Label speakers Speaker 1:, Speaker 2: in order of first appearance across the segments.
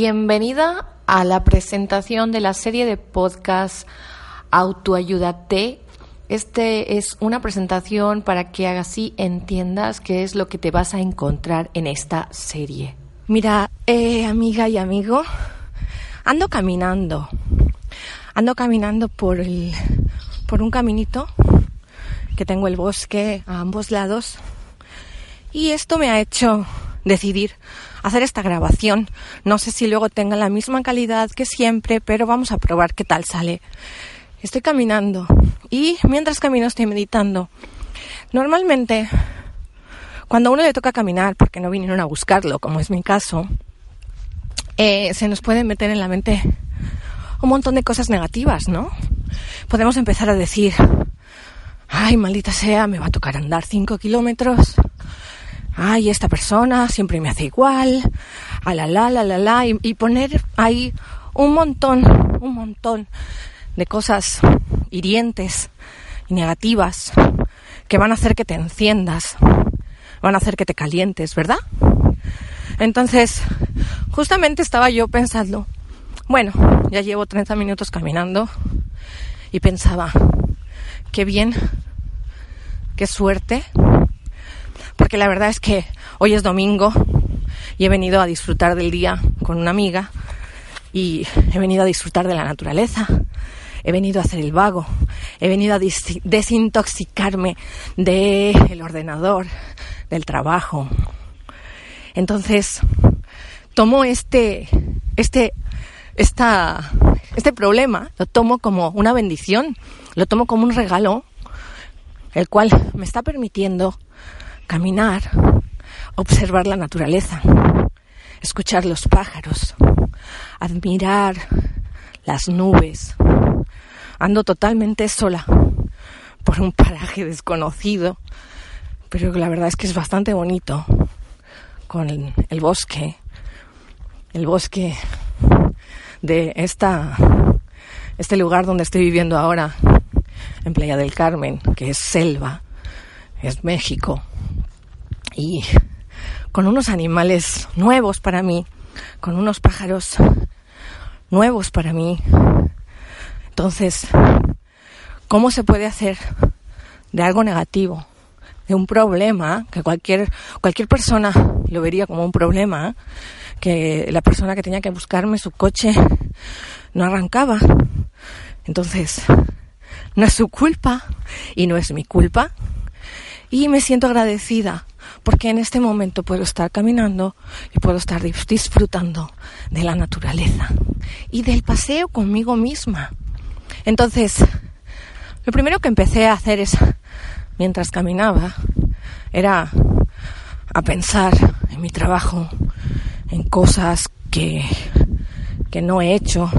Speaker 1: Bienvenida a la presentación de la serie de podcast Autoayúdate. Este es una presentación para que así entiendas qué es lo que te vas a encontrar en esta serie. Mira, eh, amiga y amigo, ando caminando. Ando caminando por el, por un caminito que tengo el bosque a ambos lados. Y esto me ha hecho decidir hacer esta grabación. No sé si luego tenga la misma calidad que siempre, pero vamos a probar qué tal sale. Estoy caminando y mientras camino estoy meditando. Normalmente, cuando a uno le toca caminar, porque no vinieron a buscarlo, como es mi caso, eh, se nos puede meter en la mente un montón de cosas negativas, ¿no? Podemos empezar a decir, ay, maldita sea, me va a tocar andar cinco kilómetros ay, esta persona siempre me hace igual, a la la la la la, y, poner ahí un montón, un montón de cosas hirientes y negativas que van a hacer que te enciendas, van a hacer que te calientes, ¿verdad? Entonces, justamente estaba yo pensando, bueno, ya llevo 30 minutos caminando y pensaba, qué bien, qué suerte porque la verdad es que hoy es domingo y he venido a disfrutar del día con una amiga y he venido a disfrutar de la naturaleza. He venido a hacer el vago, he venido a desintoxicarme del ordenador, del trabajo. Entonces, tomo este, este, esta, este problema, lo tomo como una bendición, lo tomo como un regalo, el cual me está permitiendo caminar, observar la naturaleza, escuchar los pájaros, admirar las nubes. Ando totalmente sola por un paraje desconocido, pero la verdad es que es bastante bonito con el, bosque, el bosque de esta, este lugar donde estoy viviendo ahora, en Playa del Carmen, que es selva, es México y con unos animales nuevos para mí, con unos pájaros nuevos para mí. Entonces, ¿cómo se puede hacer de algo negativo, de un problema, que cualquier, cualquier persona lo vería como un problema, que la persona que tenía que buscarme su coche no arrancaba? Entonces, no es su culpa y no es mi culpa. Y me siento agradecida porque en este momento puedo estar caminando y puedo estar disfrutando de la naturaleza y del paseo conmigo misma. Entonces, lo primero que empecé a hacer es, mientras caminaba, era a pensar en mi trabajo, en cosas que, que no he hecho,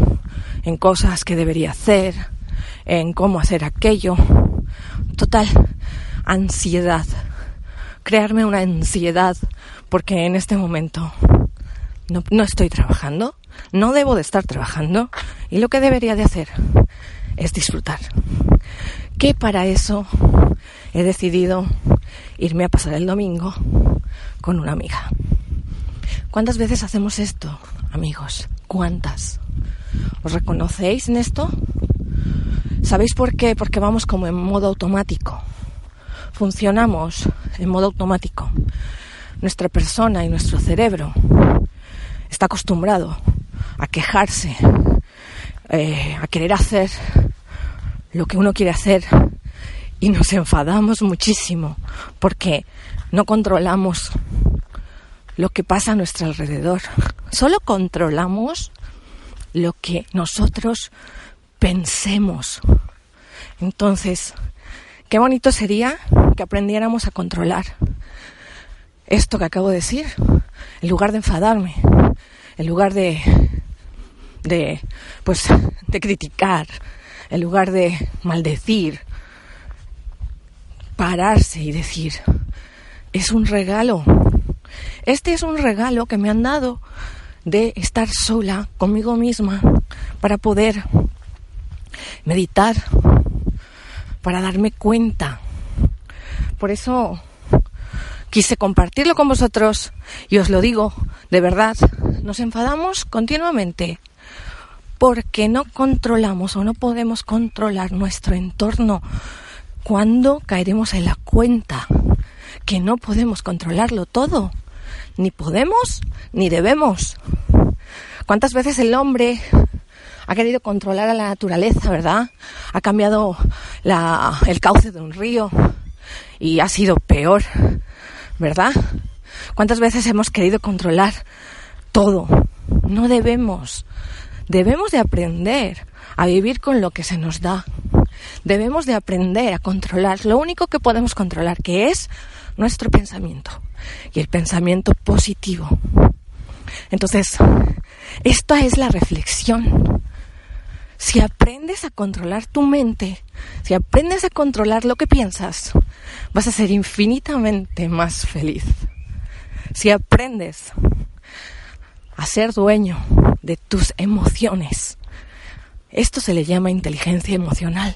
Speaker 1: en cosas que debería hacer, en cómo hacer aquello. Total, ansiedad crearme una ansiedad porque en este momento no, no, estoy trabajando, no debo de estar trabajando y lo que debería de hacer es disfrutar. Que para eso he decidido irme a pasar el domingo con una amiga. ¿Cuántas veces hacemos esto, amigos? ¿Cuántas? ¿Os reconocéis en esto? ¿Sabéis por qué? Porque vamos como en modo automático funcionamos en modo automático. Nuestra persona y nuestro cerebro está acostumbrado a quejarse, eh, a querer hacer lo que uno quiere hacer y nos enfadamos muchísimo porque no controlamos lo que pasa a nuestro alrededor. Solo controlamos lo que nosotros pensemos. Entonces, qué bonito sería que aprendiéramos a controlar esto que acabo de decir, en lugar de enfadarme, en lugar de, de, pues, de criticar, en lugar de maldecir, pararse y decir, es un regalo. Este es un regalo que me han dado de estar sola conmigo misma para poder meditar, para darme cuenta. Por eso quise compartirlo con vosotros y os lo digo, de verdad, nos enfadamos continuamente porque no controlamos o no podemos controlar nuestro entorno cuando caeremos en la cuenta que no podemos controlarlo todo. Ni podemos ni debemos. ¿Cuántas veces el hombre ha querido controlar a la naturaleza, verdad? Ha cambiado el cauce de un río y ha sido peor, ¿verdad? ¿Cuántas veces hemos querido controlar todo? No debemos. Debemos de aprender a vivir con lo que se nos da. Debemos de aprender a controlar lo único que podemos controlar, que es nuestro pensamiento y el pensamiento positivo. Entonces, esta es la reflexión. Si aprendes a controlar tu mente, si aprendes a controlar lo que piensas, vas a ser infinitamente más feliz. Si aprendes a ser dueño de tus emociones, esto se le llama inteligencia emocional.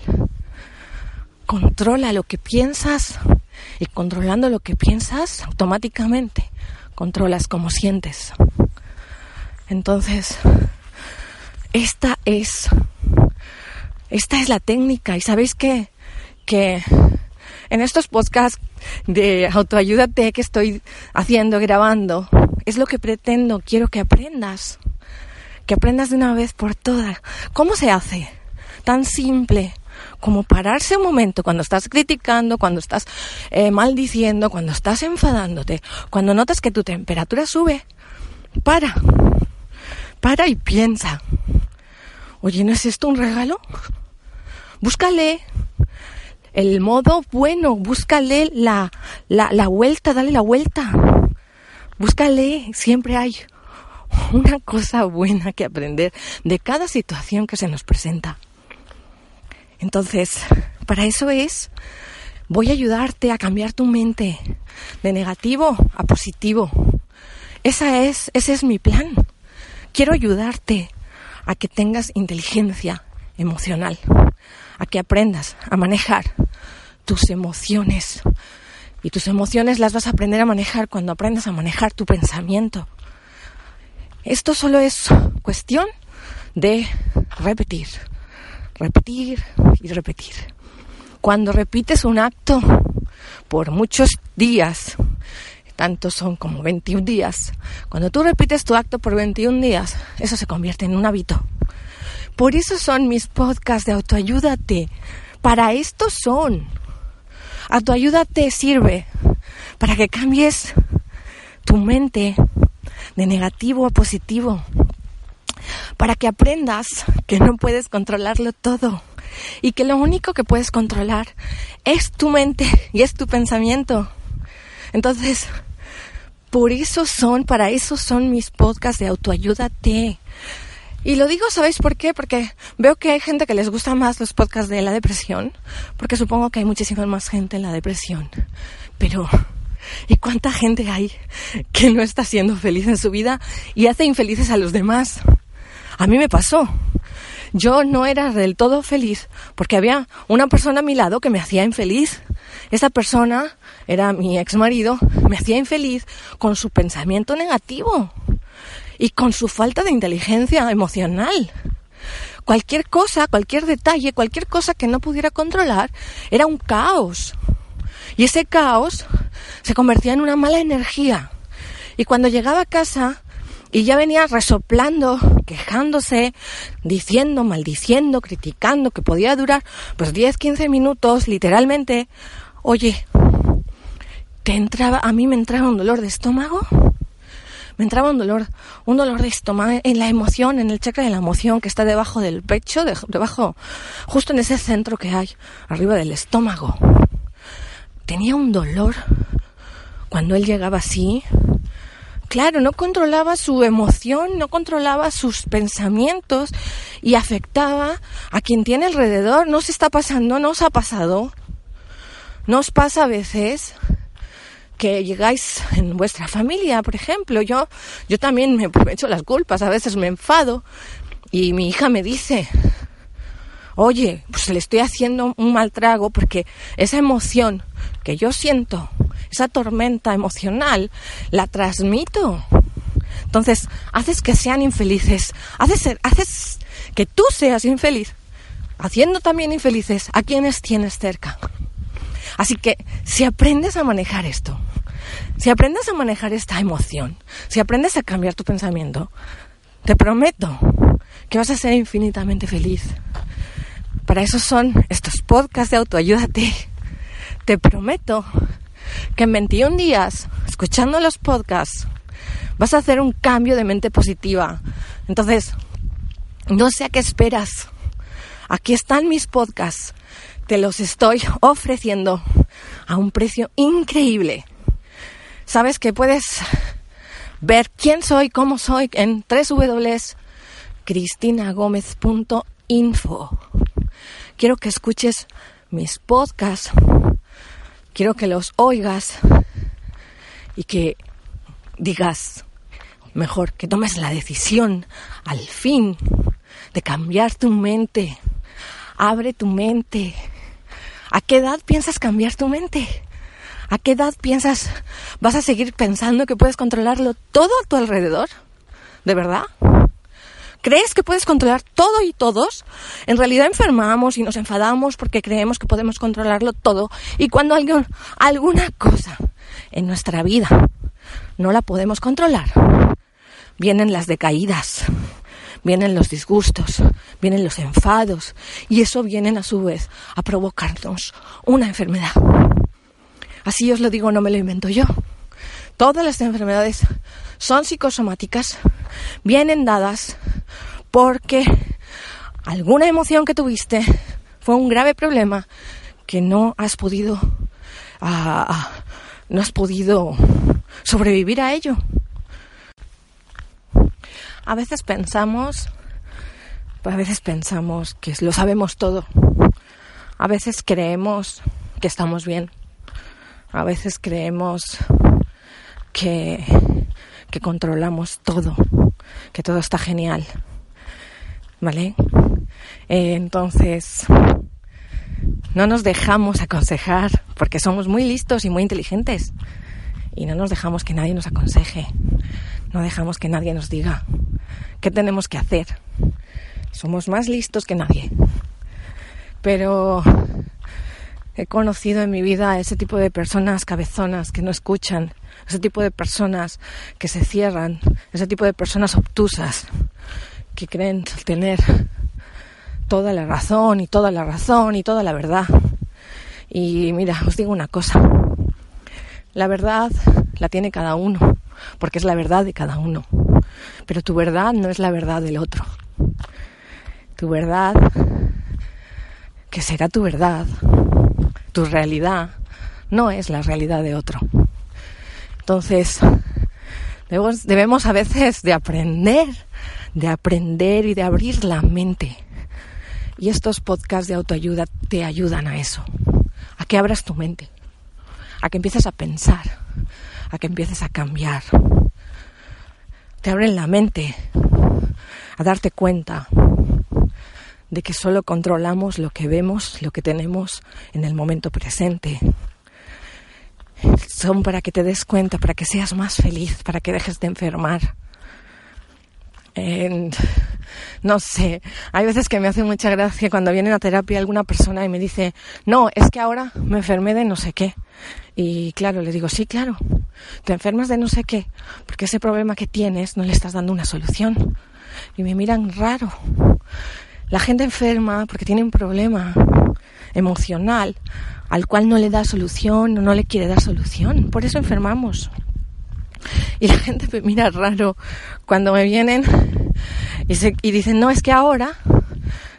Speaker 1: Controla lo que piensas y controlando lo que piensas, automáticamente controlas cómo sientes. Entonces, esta es esta es la técnica y sabéis que que en estos podcasts de autoayúdate que estoy haciendo, grabando, es lo que pretendo, quiero que aprendas. Que aprendas de una vez por todas. ¿Cómo se hace? Tan simple como pararse un momento cuando estás criticando, cuando estás eh, maldiciendo, cuando estás enfadándote, cuando notas que tu temperatura sube, para, para y piensa. Oye, ¿no es esto un regalo? Búscale el modo bueno, búscale la, la, la vuelta, dale la vuelta. Búscale, siempre hay una cosa buena que aprender de cada situación que se nos presenta. Entonces, para eso es, voy a ayudarte a cambiar tu mente de negativo a positivo. Esa es, ese es mi plan. Quiero ayudarte a que tengas inteligencia emocional, a que aprendas a manejar tus emociones. Y tus emociones las vas a aprender a manejar cuando aprendas a manejar tu pensamiento. Esto solo es cuestión de repetir repetir y repetir. Cuando repites un acto por muchos días, tantos son como 21 días, cuando tú repites tu acto por 21 días, eso se convierte en un hábito. Por eso son mis podcasts de autoayúdate. Para esto son. Autoayúdate sirve para que cambies tu mente de negativo a positivo para que aprendas que no puedes controlarlo todo y que lo único que puedes controlar es tu mente y es tu pensamiento. Entonces, por eso son, para eso son mis podcasts de autoayúdate. Y lo digo, ¿sabéis por qué? Porque veo que hay gente que les gusta más los podcasts de la depresión, porque supongo que hay muchísima más gente en la depresión. Pero, ¿y cuánta gente hay que no está siendo feliz en su vida y hace infelices a los demás? A mí me pasó. Yo no era del todo feliz porque había una persona a mi lado que me hacía infeliz. Esa persona era mi ex marido, me hacía infeliz con su pensamiento negativo y con su falta de inteligencia emocional. Cualquier cosa, cualquier detalle, cualquier cosa que no pudiera controlar era un caos. Y ese caos se convertía en una mala energía. Y cuando llegaba a casa y ya venía resoplando, quejándose, diciendo, maldiciendo, criticando, que podía durar pues 10, 15 minutos, literalmente. Oye, ¿te entraba, a mí me entraba un dolor de estómago? Me entraba un dolor, un dolor de estómago en la emoción, en el chakra de la emoción que está debajo del pecho, debajo, justo en ese centro que hay, arriba del estómago. Tenía un dolor cuando él llegaba así. Claro, no controlaba su emoción, no controlaba sus pensamientos y afectaba a quien tiene alrededor. No se está pasando, no os ha pasado. ¿No os pasa a veces que llegáis en vuestra familia, por ejemplo? Yo, yo también me echo las culpas, a veces me enfado y mi hija me dice, oye, pues le estoy haciendo un mal trago porque esa emoción que yo siento, esa tormenta emocional, la transmito. Entonces, haces que sean infelices, haces, haces que tú seas infeliz, haciendo también infelices a quienes tienes cerca. Así que si aprendes a manejar esto, si aprendes a manejar esta emoción, si aprendes a cambiar tu pensamiento, te prometo que vas a ser infinitamente feliz. Para eso son estos podcasts de autoayúdate. Te prometo que en 21 días, escuchando los podcasts, vas a hacer un cambio de mente positiva. Entonces, no sé a qué esperas. Aquí están mis podcasts te los estoy ofreciendo a un precio increíble. Sabes que puedes ver quién soy, cómo soy en www.cristinagomez.info. Quiero que escuches mis podcasts, quiero que los oigas y que digas, mejor, que tomes la decisión al fin de cambiar tu mente. Abre tu mente ¿A qué edad piensas cambiar tu mente? ¿A qué edad piensas vas a seguir pensando que puedes controlarlo todo a tu alrededor? ¿De verdad? ¿Crees que puedes controlar todo y todos? En realidad enfermamos y nos enfadamos porque creemos que podemos controlarlo todo. Y cuando alguna cosa en nuestra vida no la podemos controlar, vienen las decaídas, vienen los disgustos, vienen los enfados y eso vienen a su vez a provocarnos una enfermedad. Así os lo digo, no me lo invento yo. Todas las enfermedades son psicosomáticas, vienen dadas porque alguna emoción que tuviste fue un grave problema que no has podido ah, no has podido sobrevivir a ello. A veces pensamos, a veces pensamos que lo sabemos todo. A veces creemos que estamos bien. A veces creemos que, que controlamos todo, que todo está genial. ¿Vale? Entonces, no nos dejamos aconsejar porque somos muy listos y muy inteligentes y no nos dejamos que nadie nos aconseje, no dejamos que nadie nos diga qué tenemos que hacer. Somos más listos que nadie. Pero he conocido en mi vida a ese tipo de personas cabezonas que no escuchan, ese tipo de personas que se cierran, ese tipo de personas obtusas que creen tener toda la razón y toda la razón y toda la verdad. Y mira, os digo una cosa, la verdad la tiene cada uno, porque es la verdad de cada uno. Pero tu verdad no es la verdad del otro. Tu verdad, que será tu verdad, tu realidad, no es la realidad de otro. Entonces, debemos, a veces de aprender, de aprender y de abrir la mente. Y estos podcasts de autoayuda te ayudan a eso, a que abras tu mente a que empieces a pensar, a que empieces a cambiar. Te abren la mente a darte cuenta de que solo controlamos lo que vemos, lo que tenemos en el momento presente. Son para que te des cuenta, para que seas más feliz, para que dejes de enfermar. No sé, hay veces que me hace mucha gracia cuando viene a terapia alguna persona y me dice, no, es que ahora me enfermé de no sé qué. Y claro, le digo, sí, claro, te enfermas de no sé qué, porque ese problema que tienes no le estás dando una solución. Y me miran raro. La gente enferma porque tiene un problema emocional al cual no le da solución o no le quiere dar solución. Por eso enfermamos. Y la gente me mira raro cuando me vienen y, dicen, no, es que ahora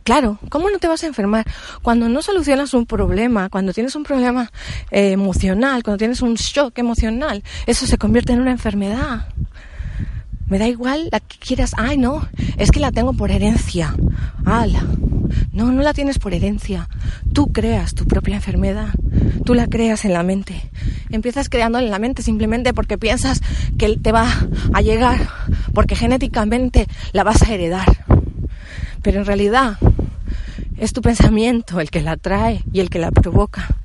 Speaker 1: Claro, ¿cómo no te vas a enfermar? Cuando no solucionas un problema, cuando tienes un problema eh, emocional, cuando tienes un shock emocional, eso se convierte en una enfermedad. Me da igual la que quieras. Ay, no, es que la tengo por herencia. Ala. No, no la tienes por herencia. Tú creas tu propia enfermedad. Tú la creas en la mente. Empiezas creándola en la mente simplemente porque piensas que te va a llegar, porque genéticamente la vas a heredar. Pero en realidad es tu pensamiento el que la trae y el que la provoca.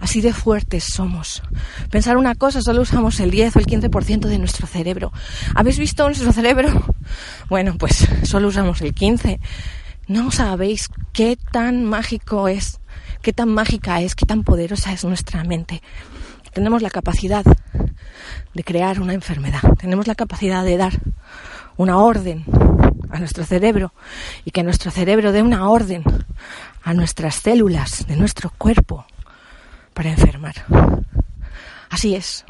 Speaker 1: Así de fuertes somos. Pensar una cosa, solo usamos el 10 o el 15% de nuestro cerebro. ¿Habéis visto nuestro cerebro? Bueno, pues solo usamos el 15. No sabéis qué tan mágico es, qué tan mágica es, qué tan poderosa es nuestra mente. Tenemos la capacidad de crear una enfermedad. Tenemos la capacidad de dar una orden a nuestro cerebro y que nuestro cerebro dé una orden a nuestras células de nuestro cuerpo para enfermar. Así es.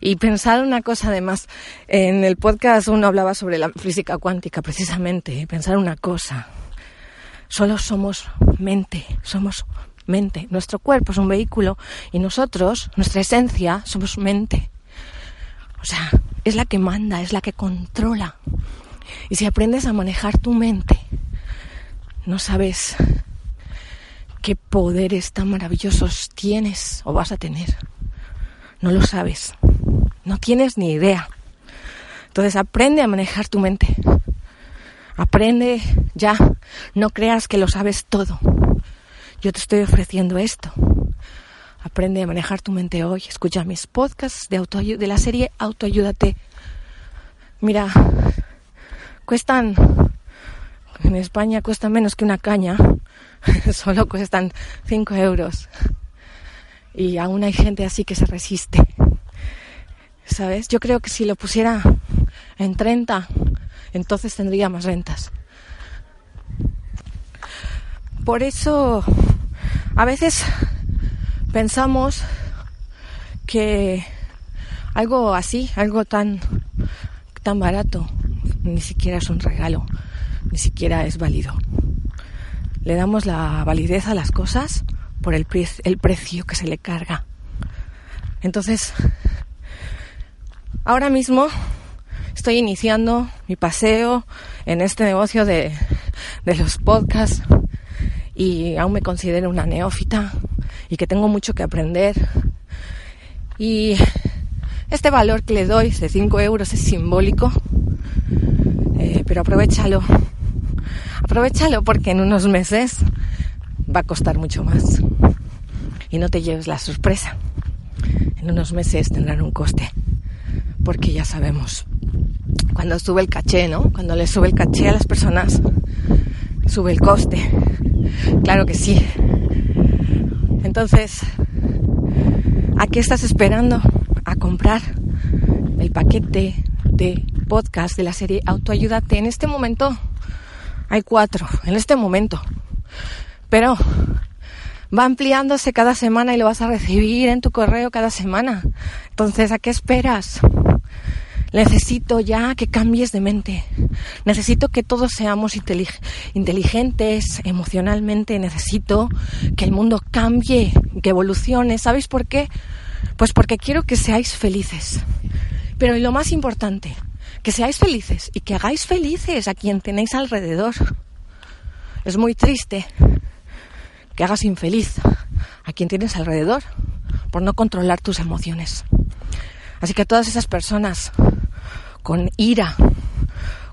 Speaker 1: Y pensar una cosa además, en el podcast uno hablaba sobre la física cuántica precisamente, pensar una cosa, solo somos mente, somos mente, nuestro cuerpo es un vehículo y nosotros, nuestra esencia, somos mente. O sea, es la que manda, es la que controla. Y si aprendes a manejar tu mente, no sabes qué poderes tan maravillosos tienes o vas a tener. No lo sabes. No tienes ni idea. Entonces aprende a manejar tu mente. Aprende ya. No creas que lo sabes todo. Yo te estoy ofreciendo esto. Aprende a manejar tu mente hoy. Escucha mis podcasts de, de la serie Autoayúdate. Mira, cuestan, en España cuesta menos que una caña, solo cuestan 5 euros. Y aún hay gente así que se resiste. ¿Sabes? Yo creo que si lo pusiera en 30, entonces tendría más rentas. Por eso, a veces pensamos que algo así, algo tan, tan barato, ni siquiera es un regalo, ni siquiera es válido. Le damos la validez a las cosas por el, el precio que se le carga. Entonces, ahora mismo estoy iniciando mi paseo en este negocio de, de los podcasts y aún me considero una neófita y que tengo mucho que aprender. Y este valor que le doy de 5 euros es simbólico eh, pero aprovechalo. Aprovechalo porque en unos meses va a costar mucho más. Y no te lleves la sorpresa. En unos meses tendrán un coste. Porque ya sabemos, cuando sube el caché, ¿no? Cuando le sube el caché a las personas, sube el coste. Claro que sí. Entonces, ¿a qué estás esperando? A comprar el paquete de podcast de la serie Autoayúdate. En este momento hay cuatro, en este momento. Pero va ampliándose cada semana y lo vas a recibir en tu correo cada semana. Entonces, ¿a qué esperas? Necesito ya que cambies de mente. Necesito que todos seamos inteligentes emocionalmente. Necesito que el mundo cambie, que evolucione. ¿Sabéis por qué? Pues porque quiero que seáis felices. Pero lo más importante, que seáis felices y que hagáis felices a quien tenéis alrededor. Es muy triste que hagas infeliz a quien tienes alrededor por no controlar tus emociones. Así que todas esas personas con ira,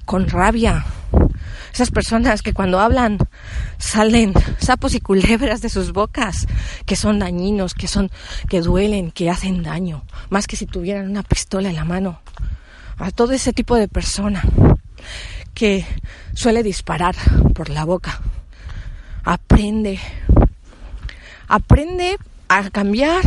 Speaker 1: con rabia, esas personas que cuando hablan salen sapos y culebras de sus bocas, que son dañinos, que son que duelen, que hacen daño, más que si tuvieran una pistola en la mano a todo ese tipo de persona que suele disparar por la boca. Aprende, aprende a cambiar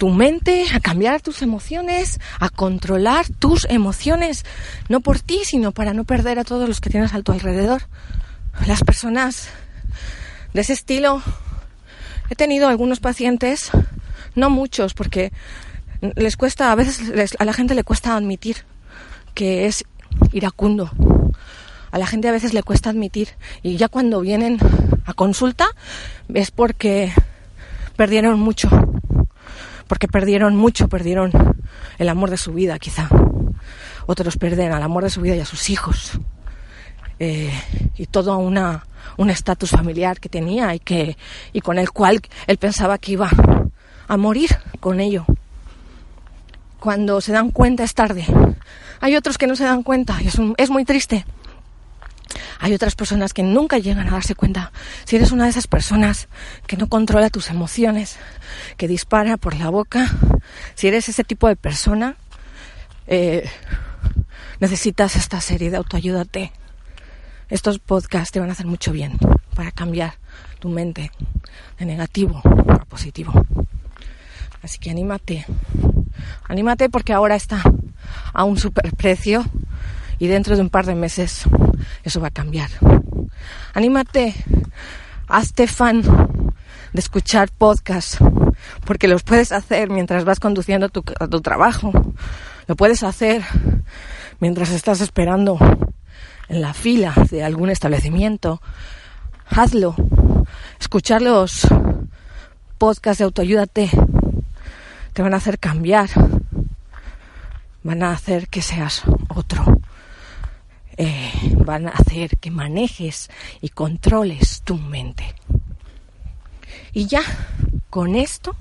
Speaker 1: tu mente, a cambiar tus emociones, a controlar tus emociones, no por ti, sino para no perder a todos los que tienes a tu alrededor. Las personas de ese estilo, he tenido algunos pacientes, no muchos, porque les cuesta, a veces a la gente le cuesta admitir que es iracundo. A la gente a veces le cuesta admitir y ya cuando vienen a consulta es porque perdieron mucho, porque perdieron mucho, perdieron el amor de su vida quizá. Otros pierden al amor de su vida y a sus hijos. Eh, y todo una, un estatus familiar que tenía y, que, y con el cual él pensaba que iba a morir con ello. Cuando se dan cuenta es tarde. Hay otros que no se dan cuenta y es, es muy triste. Hay otras personas que nunca llegan a darse cuenta. Si eres una de esas personas que no controla tus emociones, que dispara por la boca, si eres ese tipo de persona, eh, necesitas esta serie de autoayúdate. Estos podcasts te van a hacer mucho bien para cambiar tu mente de negativo a positivo. Así que anímate. Anímate porque ahora está a un super precio y dentro de un par de meses eso va a cambiar. Anímate, hazte fan de escuchar podcasts, porque los puedes hacer mientras vas conduciendo tu, tu trabajo, lo puedes hacer mientras estás esperando en la fila de algún establecimiento. Hazlo. Escuchar los podcasts de autoayúdate te van a hacer cambiar, van a hacer que seas otro. Eh, van a hacer que manejes y controles tu mente. Y ya con esto,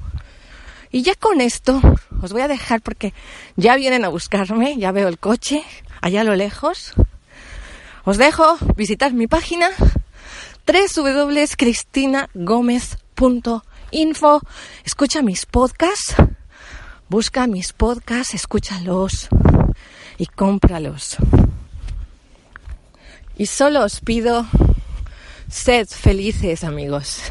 Speaker 1: y ya con esto, os voy a dejar porque ya vienen a buscarme, ya veo el coche allá a lo lejos. Os dejo visitar mi página www.cristinagomez.info. Escucha mis podcasts, busca mis podcasts, escúchalos y cómpralos. Y solo os pido, sed felices amigos.